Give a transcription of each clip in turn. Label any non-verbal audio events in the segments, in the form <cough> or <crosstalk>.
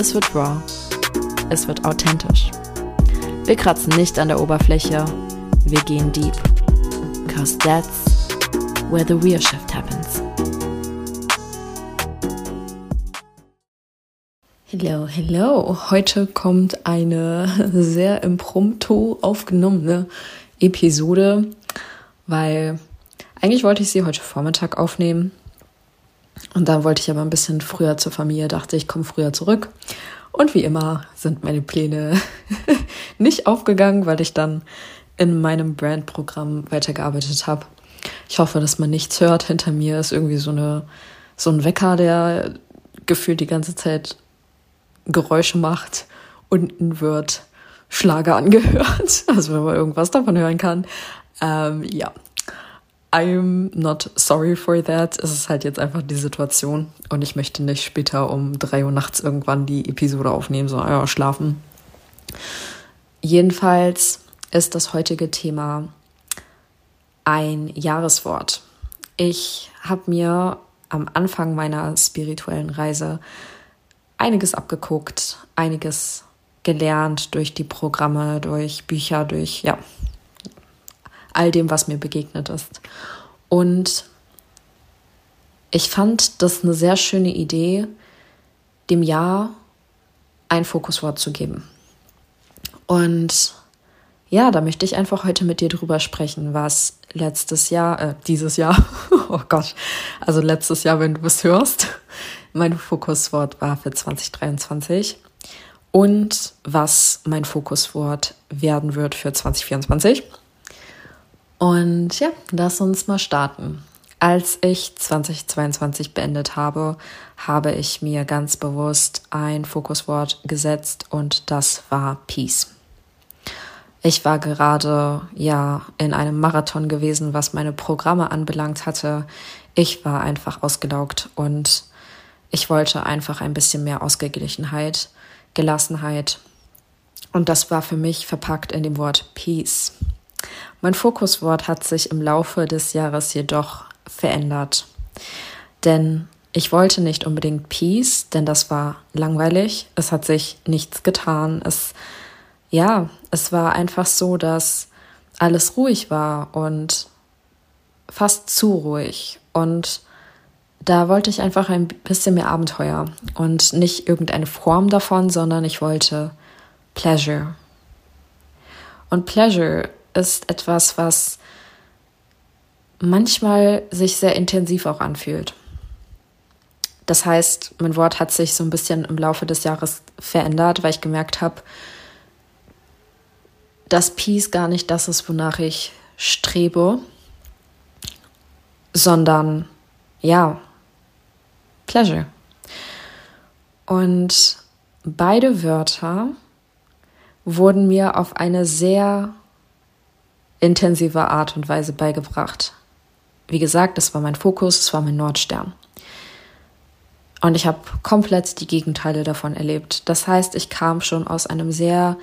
es wird raw, es wird authentisch. Wir kratzen nicht an der Oberfläche, wir gehen deep. Cause that's where the real shift happens. Hello, hello. Heute kommt eine sehr impromptu aufgenommene Episode, weil eigentlich wollte ich sie heute Vormittag aufnehmen, und dann wollte ich aber ein bisschen früher zur Familie, dachte ich, komme früher zurück. Und wie immer sind meine Pläne <laughs> nicht aufgegangen, weil ich dann in meinem Brandprogramm weitergearbeitet habe. Ich hoffe, dass man nichts hört. Hinter mir ist irgendwie so eine so ein Wecker, der gefühlt die ganze Zeit Geräusche macht. Unten wird Schlager angehört, <laughs> also wenn man irgendwas davon hören kann. Ähm, ja, I'm not sorry for that. Es ist halt jetzt einfach die Situation und ich möchte nicht später um drei Uhr nachts irgendwann die Episode aufnehmen, sondern ja, schlafen. Jedenfalls ist das heutige Thema ein Jahreswort. Ich habe mir am Anfang meiner spirituellen Reise einiges abgeguckt, einiges gelernt durch die Programme, durch Bücher, durch ja, all dem, was mir begegnet ist. Und ich fand das eine sehr schöne Idee, dem Jahr ein Fokuswort zu geben. Und ja, da möchte ich einfach heute mit dir drüber sprechen, was letztes Jahr, äh, dieses Jahr, <laughs> oh Gott, also letztes Jahr, wenn du es hörst, mein Fokuswort war für 2023 und was mein Fokuswort werden wird für 2024. Und ja, lass uns mal starten. Als ich 2022 beendet habe, habe ich mir ganz bewusst ein Fokuswort gesetzt und das war Peace. Ich war gerade ja in einem Marathon gewesen, was meine Programme anbelangt hatte. Ich war einfach ausgelaugt und ich wollte einfach ein bisschen mehr Ausgeglichenheit, Gelassenheit. Und das war für mich verpackt in dem Wort Peace. Mein Fokuswort hat sich im Laufe des Jahres jedoch verändert. Denn ich wollte nicht unbedingt Peace, denn das war langweilig. Es hat sich nichts getan. Es, ja, es war einfach so, dass alles ruhig war und fast zu ruhig. Und da wollte ich einfach ein bisschen mehr Abenteuer und nicht irgendeine Form davon, sondern ich wollte Pleasure. Und Pleasure ist etwas, was manchmal sich sehr intensiv auch anfühlt. Das heißt, mein Wort hat sich so ein bisschen im Laufe des Jahres verändert, weil ich gemerkt habe, dass Peace gar nicht das ist, wonach ich strebe, sondern ja, Pleasure. Und beide Wörter wurden mir auf eine sehr intensiver Art und Weise beigebracht. Wie gesagt, das war mein Fokus, es war mein Nordstern. Und ich habe komplett die Gegenteile davon erlebt. Das heißt, ich kam schon aus einem sehr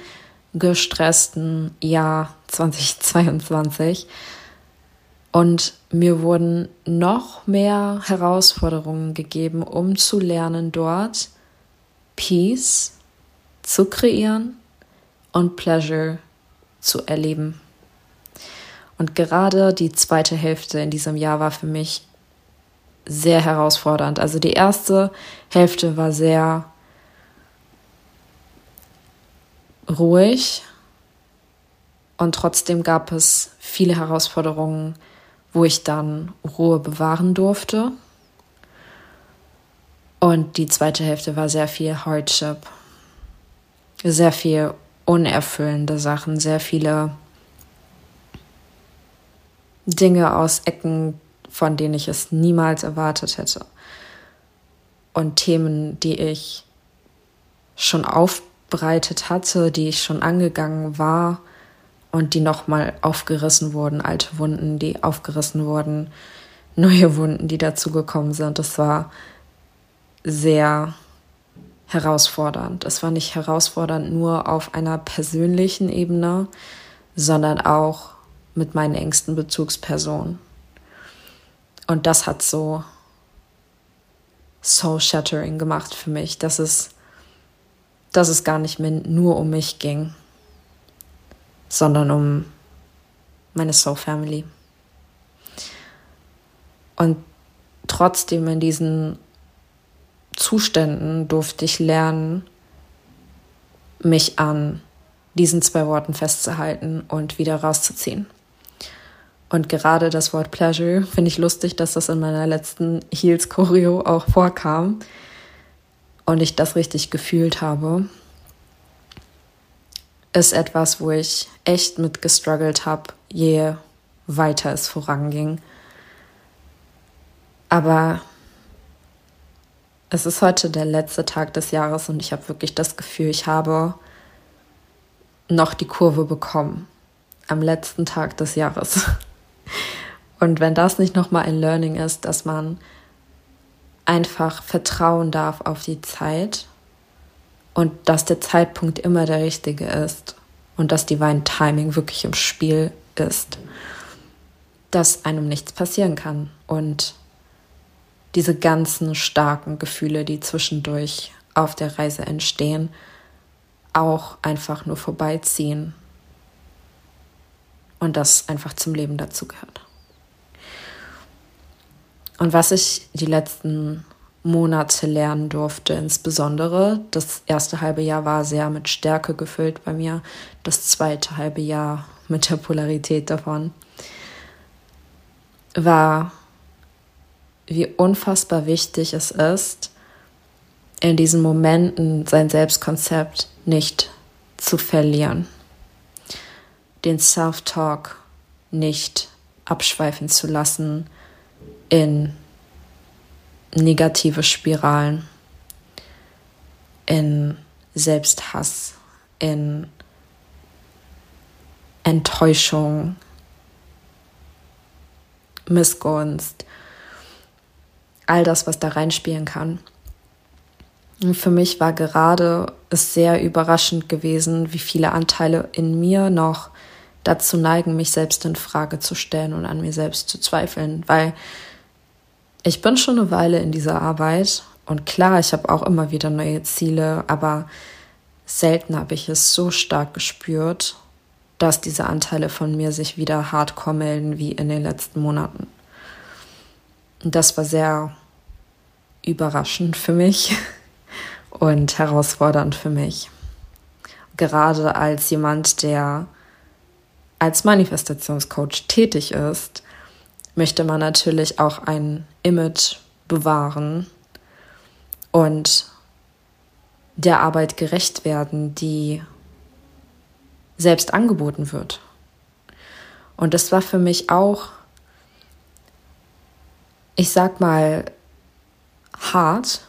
gestressten Jahr 2022 und mir wurden noch mehr Herausforderungen gegeben, um zu lernen, dort Peace zu kreieren und Pleasure zu erleben. Und gerade die zweite Hälfte in diesem Jahr war für mich sehr herausfordernd. Also die erste Hälfte war sehr ruhig und trotzdem gab es viele Herausforderungen, wo ich dann Ruhe bewahren durfte. Und die zweite Hälfte war sehr viel Hardship, sehr viel unerfüllende Sachen, sehr viele Dinge aus Ecken, von denen ich es niemals erwartet hätte. Und Themen, die ich schon aufbereitet hatte, die ich schon angegangen war und die nochmal aufgerissen wurden, alte Wunden, die aufgerissen wurden, neue Wunden, die dazugekommen sind. Das war sehr herausfordernd. Es war nicht herausfordernd nur auf einer persönlichen Ebene, sondern auch mit meinen engsten Bezugspersonen. Und das hat so soul shattering gemacht für mich, dass es, dass es gar nicht mehr nur um mich ging, sondern um meine Soul Family. Und trotzdem in diesen Zuständen durfte ich lernen, mich an diesen zwei Worten festzuhalten und wieder rauszuziehen. Und gerade das Wort Pleasure finde ich lustig, dass das in meiner letzten Heels Choreo auch vorkam und ich das richtig gefühlt habe. Ist etwas, wo ich echt mit gestruggelt habe, je weiter es voranging. Aber es ist heute der letzte Tag des Jahres und ich habe wirklich das Gefühl, ich habe noch die Kurve bekommen. Am letzten Tag des Jahres. <laughs> Und wenn das nicht nochmal ein Learning ist, dass man einfach vertrauen darf auf die Zeit und dass der Zeitpunkt immer der richtige ist und dass Divine Timing wirklich im Spiel ist, dass einem nichts passieren kann. Und diese ganzen starken Gefühle, die zwischendurch auf der Reise entstehen, auch einfach nur vorbeiziehen und das einfach zum Leben dazugehört. Und was ich die letzten Monate lernen durfte, insbesondere das erste halbe Jahr war sehr mit Stärke gefüllt bei mir, das zweite halbe Jahr mit der Polarität davon, war, wie unfassbar wichtig es ist, in diesen Momenten sein Selbstkonzept nicht zu verlieren, den Self-Talk nicht abschweifen zu lassen, in negative Spiralen, in Selbsthass, in Enttäuschung, Missgunst, all das, was da reinspielen kann. Für mich war gerade es sehr überraschend gewesen, wie viele Anteile in mir noch dazu neigen, mich selbst in Frage zu stellen und an mir selbst zu zweifeln, weil ich bin schon eine Weile in dieser Arbeit und klar, ich habe auch immer wieder neue Ziele, aber selten habe ich es so stark gespürt, dass diese Anteile von mir sich wieder hardcore melden wie in den letzten Monaten. Und das war sehr überraschend für mich <laughs> und herausfordernd für mich. Gerade als jemand, der als Manifestationscoach tätig ist, möchte man natürlich auch ein Image bewahren und der Arbeit gerecht werden, die selbst angeboten wird. Und das war für mich auch, ich sag mal, hart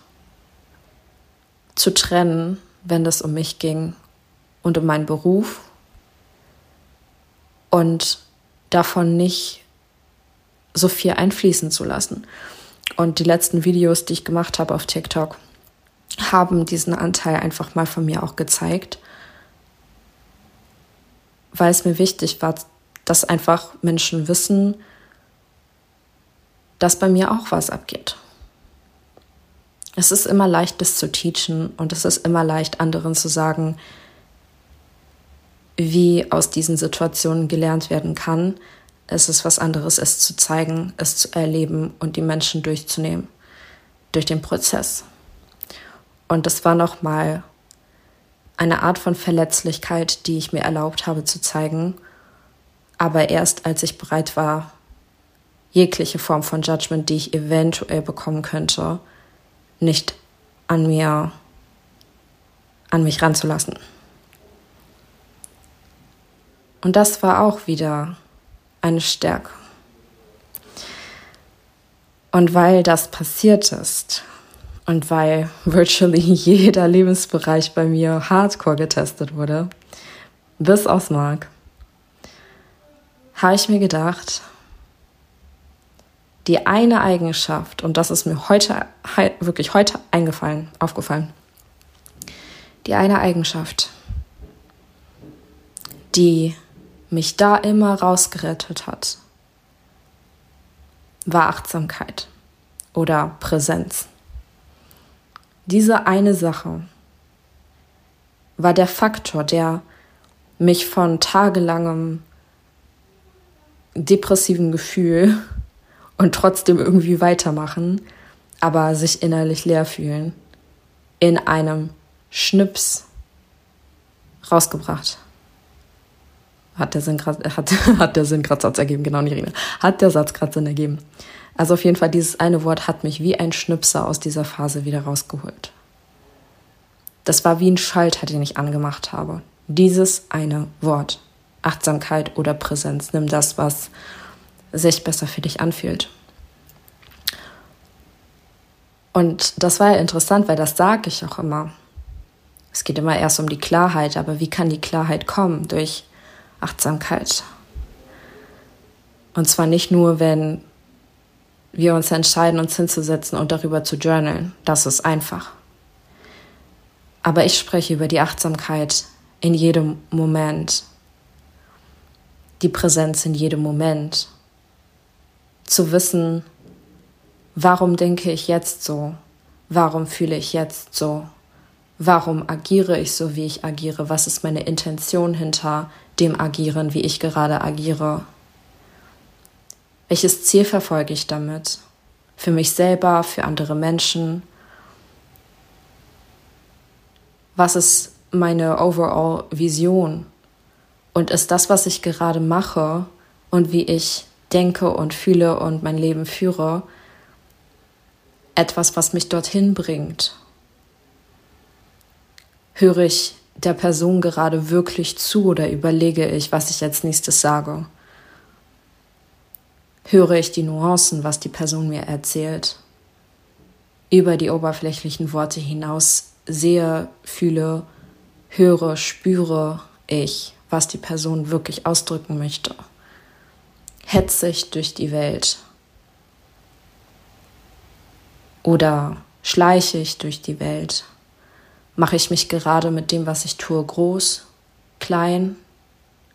zu trennen, wenn es um mich ging und um meinen Beruf und davon nicht so viel einfließen zu lassen. Und die letzten Videos, die ich gemacht habe auf TikTok, haben diesen Anteil einfach mal von mir auch gezeigt, weil es mir wichtig war, dass einfach Menschen wissen, dass bei mir auch was abgeht. Es ist immer leicht, das zu teachen und es ist immer leicht, anderen zu sagen, wie aus diesen Situationen gelernt werden kann, es ist was anderes, es zu zeigen, es zu erleben und die Menschen durchzunehmen durch den Prozess. Und das war nochmal eine Art von Verletzlichkeit, die ich mir erlaubt habe zu zeigen, aber erst als ich bereit war, jegliche Form von Judgment, die ich eventuell bekommen könnte, nicht an mir, an mich ranzulassen. Und das war auch wieder eine Stärke. Und weil das passiert ist und weil virtually <laughs> jeder Lebensbereich bei mir hardcore getestet wurde, bis aufs Mark, habe ich mir gedacht, die eine Eigenschaft, und das ist mir heute, wirklich heute eingefallen, aufgefallen, die eine Eigenschaft, die mich da immer rausgerettet hat, war Achtsamkeit oder Präsenz. Diese eine Sache war der Faktor, der mich von tagelangem depressiven Gefühl <laughs> und trotzdem irgendwie weitermachen, aber sich innerlich leer fühlen, in einem Schnips rausgebracht. Hat der Sinn <laughs> hat, hat der Sinn gerade Satz ergeben, genau, Nirina. Hat der Satz gerade Sinn ergeben. Also auf jeden Fall, dieses eine Wort hat mich wie ein Schnipser aus dieser Phase wieder rausgeholt. Das war wie ein Schalter, den ich angemacht habe. Dieses eine Wort. Achtsamkeit oder Präsenz. Nimm das, was sich besser für dich anfühlt. Und das war ja interessant, weil das sage ich auch immer. Es geht immer erst um die Klarheit, aber wie kann die Klarheit kommen? Durch Achtsamkeit. Und zwar nicht nur, wenn wir uns entscheiden, uns hinzusetzen und darüber zu journalen. Das ist einfach. Aber ich spreche über die Achtsamkeit in jedem Moment. Die Präsenz in jedem Moment. Zu wissen, warum denke ich jetzt so? Warum fühle ich jetzt so? Warum agiere ich so, wie ich agiere? Was ist meine Intention hinter dem Agieren, wie ich gerade agiere? Welches Ziel verfolge ich damit? Für mich selber, für andere Menschen? Was ist meine overall Vision? Und ist das, was ich gerade mache und wie ich denke und fühle und mein Leben führe, etwas, was mich dorthin bringt? Höre ich der Person gerade wirklich zu oder überlege ich, was ich als nächstes sage? höre ich die Nuancen, was die Person mir erzählt. Über die oberflächlichen Worte hinaus sehe, fühle, höre, spüre ich, was die Person wirklich ausdrücken möchte. Hetze ich durch die Welt? Oder schleiche ich durch die Welt? Mache ich mich gerade mit dem, was ich tue, groß, klein,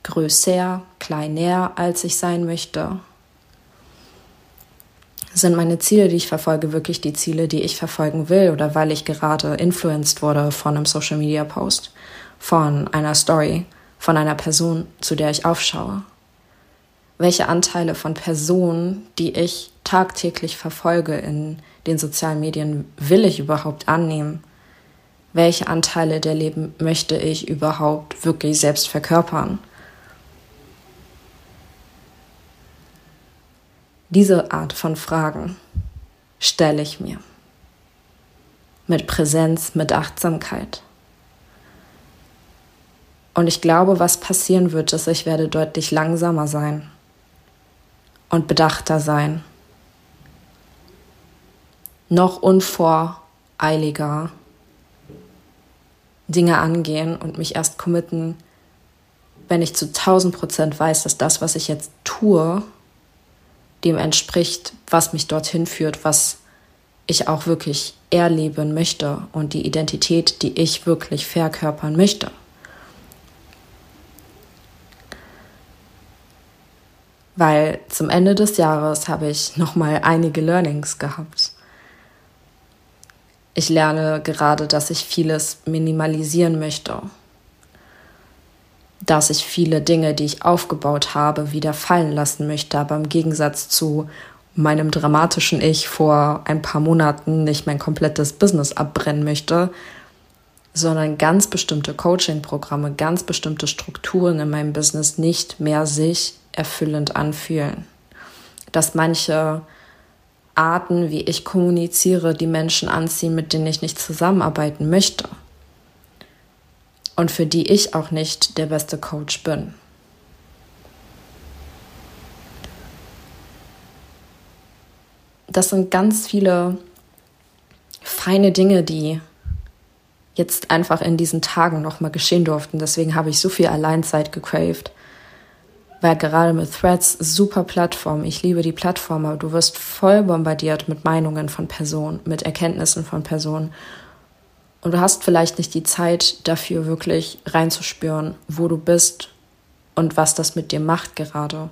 größer, kleiner, als ich sein möchte? sind meine Ziele, die ich verfolge, wirklich die Ziele, die ich verfolgen will oder weil ich gerade influenced wurde von einem Social Media Post, von einer Story, von einer Person, zu der ich aufschaue? Welche Anteile von Personen, die ich tagtäglich verfolge in den sozialen Medien, will ich überhaupt annehmen? Welche Anteile der Leben möchte ich überhaupt wirklich selbst verkörpern? Diese Art von Fragen stelle ich mir. Mit Präsenz, mit Achtsamkeit. Und ich glaube, was passieren wird, ist, ich werde deutlich langsamer sein und bedachter sein. Noch unvoreiliger Dinge angehen und mich erst committen, wenn ich zu 1000 Prozent weiß, dass das, was ich jetzt tue, dem entspricht, was mich dorthin führt, was ich auch wirklich erleben möchte und die Identität, die ich wirklich verkörpern möchte. Weil zum Ende des Jahres habe ich noch mal einige Learnings gehabt. Ich lerne gerade, dass ich vieles minimalisieren möchte dass ich viele Dinge, die ich aufgebaut habe, wieder fallen lassen möchte. Aber im Gegensatz zu meinem dramatischen Ich vor ein paar Monaten nicht mein komplettes Business abbrennen möchte, sondern ganz bestimmte Coaching-Programme, ganz bestimmte Strukturen in meinem Business nicht mehr sich erfüllend anfühlen. Dass manche Arten, wie ich kommuniziere, die Menschen anziehen, mit denen ich nicht zusammenarbeiten möchte und für die ich auch nicht der beste Coach bin. Das sind ganz viele feine Dinge, die jetzt einfach in diesen Tagen nochmal geschehen durften. Deswegen habe ich so viel Alleinzeit gecraved. Weil gerade mit Threads super Plattform. Ich liebe die Plattform, aber du wirst voll bombardiert mit Meinungen von Personen, mit Erkenntnissen von Personen. Und du hast vielleicht nicht die Zeit dafür wirklich reinzuspüren, wo du bist und was das mit dir macht gerade.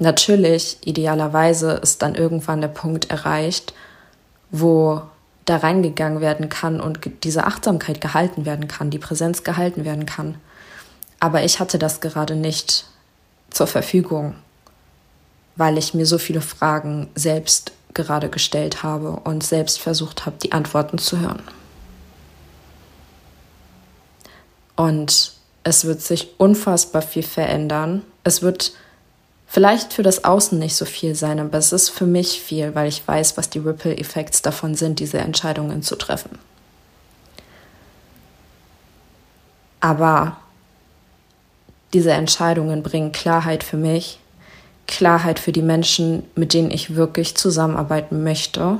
Natürlich, idealerweise ist dann irgendwann der Punkt erreicht, wo da reingegangen werden kann und diese Achtsamkeit gehalten werden kann, die Präsenz gehalten werden kann. Aber ich hatte das gerade nicht zur Verfügung, weil ich mir so viele Fragen selbst gerade gestellt habe und selbst versucht habe, die Antworten zu hören. Und es wird sich unfassbar viel verändern. Es wird vielleicht für das Außen nicht so viel sein, aber es ist für mich viel, weil ich weiß, was die Ripple Effects davon sind, diese Entscheidungen zu treffen. Aber diese Entscheidungen bringen Klarheit für mich, Klarheit für die Menschen, mit denen ich wirklich zusammenarbeiten möchte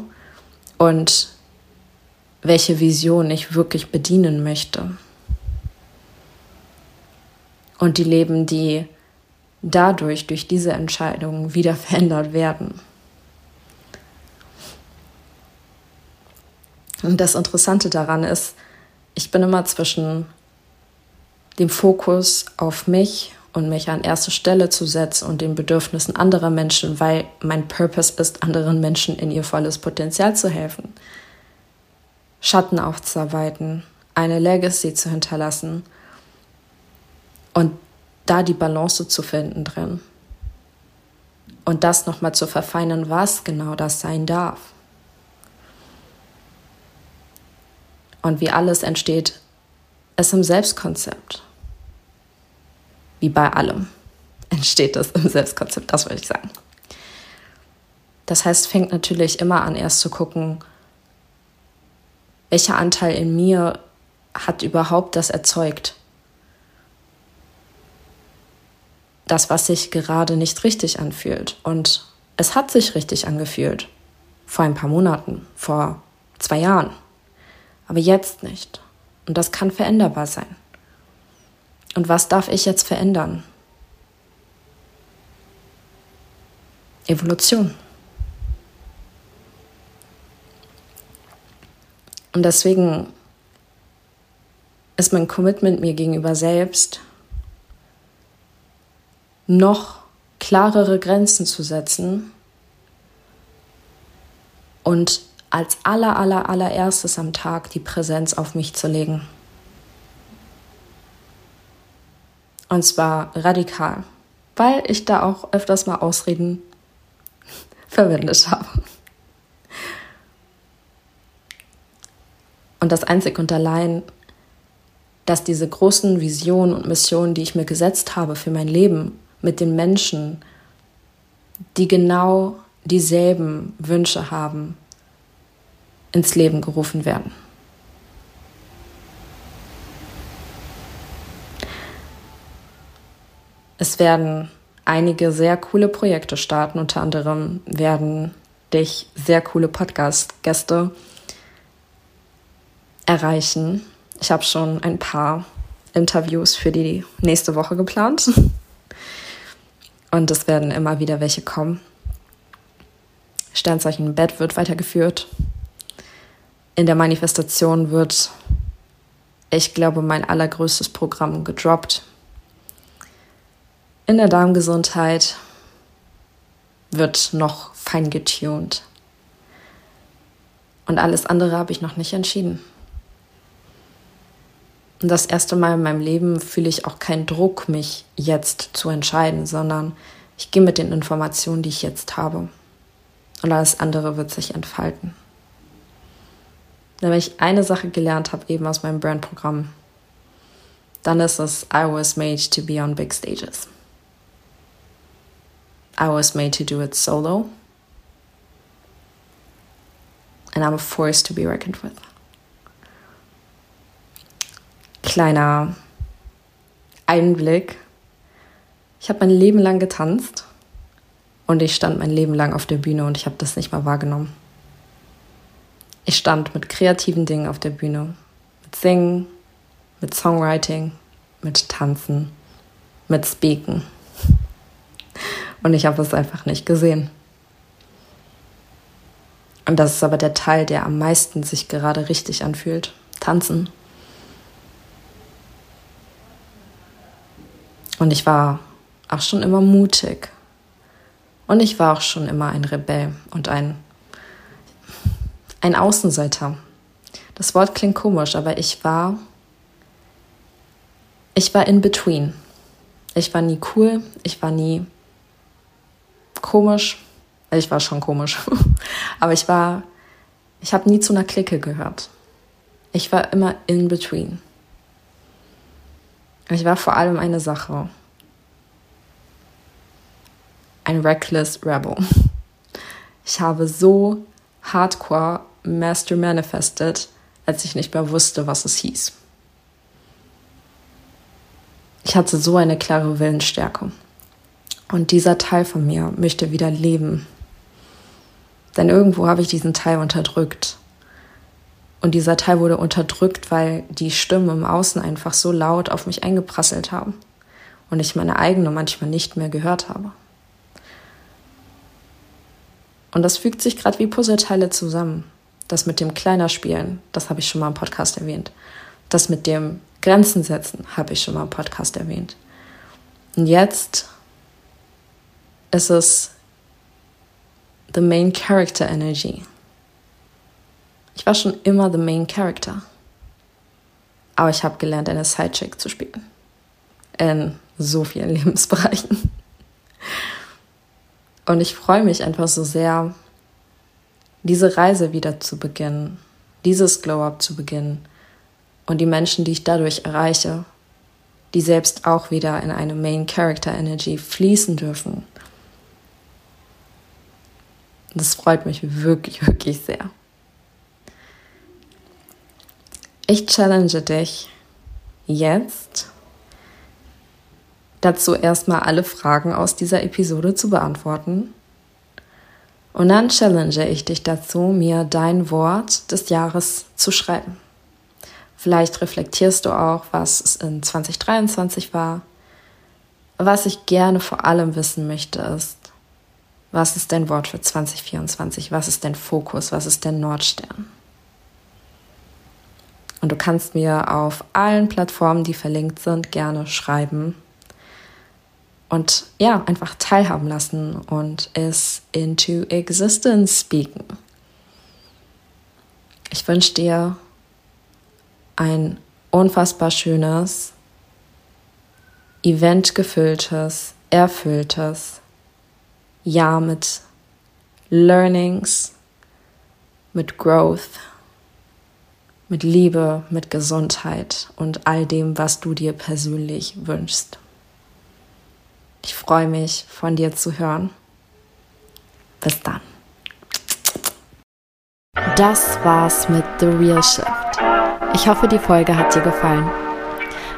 und welche Vision ich wirklich bedienen möchte. Und die Leben, die dadurch, durch diese Entscheidungen wieder <laughs> verändert werden. Und das Interessante daran ist, ich bin immer zwischen dem Fokus auf mich und mich an erste Stelle zu setzen und den Bedürfnissen anderer Menschen, weil mein Purpose ist, anderen Menschen in ihr volles Potenzial zu helfen, Schatten aufzuarbeiten, eine Legacy zu hinterlassen und da die Balance zu finden drin. Und das nochmal zu verfeinern, was genau das sein darf. Und wie alles entsteht, es im Selbstkonzept. Wie bei allem <laughs> entsteht es im Selbstkonzept, das würde ich sagen. Das heißt, fängt natürlich immer an, erst zu gucken, welcher Anteil in mir hat überhaupt das erzeugt, das, was sich gerade nicht richtig anfühlt. Und es hat sich richtig angefühlt. Vor ein paar Monaten, vor zwei Jahren. Aber jetzt nicht. Und das kann veränderbar sein. Und was darf ich jetzt verändern? Evolution. Und deswegen ist mein Commitment mir gegenüber selbst noch klarere Grenzen zu setzen und als aller, aller, allererstes am Tag die Präsenz auf mich zu legen. Und zwar radikal, weil ich da auch öfters mal Ausreden <laughs> verwendet habe. Und das einzig und allein, dass diese großen Visionen und Missionen, die ich mir gesetzt habe für mein Leben, mit den Menschen, die genau dieselben Wünsche haben, ins Leben gerufen werden. Es werden einige sehr coole Projekte starten. Unter anderem werden dich sehr coole Podcast-Gäste erreichen. Ich habe schon ein paar Interviews für die nächste Woche geplant. Und es werden immer wieder welche kommen. Sternzeichen Bett wird weitergeführt. In der Manifestation wird, ich glaube, mein allergrößtes Programm gedroppt. In der Darmgesundheit wird noch fein getuned. Und alles andere habe ich noch nicht entschieden. Und das erste Mal in meinem Leben fühle ich auch keinen Druck, mich jetzt zu entscheiden, sondern ich gehe mit den Informationen, die ich jetzt habe. Und alles andere wird sich entfalten. Wenn ich eine Sache gelernt habe, eben aus meinem Brandprogramm, dann ist es, I was made to be on big stages. I was made to do it solo. And I'm a force to be reckoned with kleiner Einblick. Ich habe mein Leben lang getanzt und ich stand mein Leben lang auf der Bühne und ich habe das nicht mal wahrgenommen. Ich stand mit kreativen Dingen auf der Bühne. Mit Singen, mit Songwriting, mit Tanzen, mit Speaken. Und ich habe es einfach nicht gesehen. Und das ist aber der Teil, der am meisten sich gerade richtig anfühlt. Tanzen. Und ich war auch schon immer mutig. Und ich war auch schon immer ein Rebell und ein, ein Außenseiter. Das Wort klingt komisch, aber ich war, ich war in between. Ich war nie cool, ich war nie komisch. Ich war schon komisch. <laughs> aber ich war, ich habe nie zu einer Clique gehört. Ich war immer in between. Ich war vor allem eine Sache. Ein reckless rebel. Ich habe so hardcore Master manifested, als ich nicht mehr wusste, was es hieß. Ich hatte so eine klare Willensstärke. Und dieser Teil von mir möchte wieder leben. Denn irgendwo habe ich diesen Teil unterdrückt. Und dieser Teil wurde unterdrückt, weil die Stimmen im Außen einfach so laut auf mich eingeprasselt haben und ich meine eigene manchmal nicht mehr gehört habe. Und das fügt sich gerade wie Puzzleteile zusammen. Das mit dem Kleiner spielen, das habe ich schon mal im Podcast erwähnt. Das mit dem Grenzen setzen, habe ich schon mal im Podcast erwähnt. Und jetzt ist es the main character energy. Ich war schon immer the main character. Aber ich habe gelernt, eine Sidechick zu spielen. In so vielen <laughs> Lebensbereichen. Und ich freue mich einfach so sehr, diese Reise wieder zu beginnen, dieses Glow-up zu beginnen und die Menschen, die ich dadurch erreiche, die selbst auch wieder in eine Main Character Energy fließen dürfen. Das freut mich wirklich, <laughs> wirklich sehr. Ich challenge dich jetzt dazu erstmal alle Fragen aus dieser Episode zu beantworten. Und dann challenge ich dich dazu, mir dein Wort des Jahres zu schreiben. Vielleicht reflektierst du auch, was es in 2023 war. Was ich gerne vor allem wissen möchte, ist, was ist dein Wort für 2024? Was ist dein Fokus? Was ist dein Nordstern? Und du kannst mir auf allen Plattformen, die verlinkt sind, gerne schreiben. Und ja, einfach teilhaben lassen und es into existence speaken. Ich wünsche dir ein unfassbar schönes, eventgefülltes, erfülltes Jahr mit Learnings, mit Growth mit Liebe, mit Gesundheit und all dem, was du dir persönlich wünschst. Ich freue mich, von dir zu hören. Bis dann. Das war's mit The Real Shift. Ich hoffe, die Folge hat dir gefallen.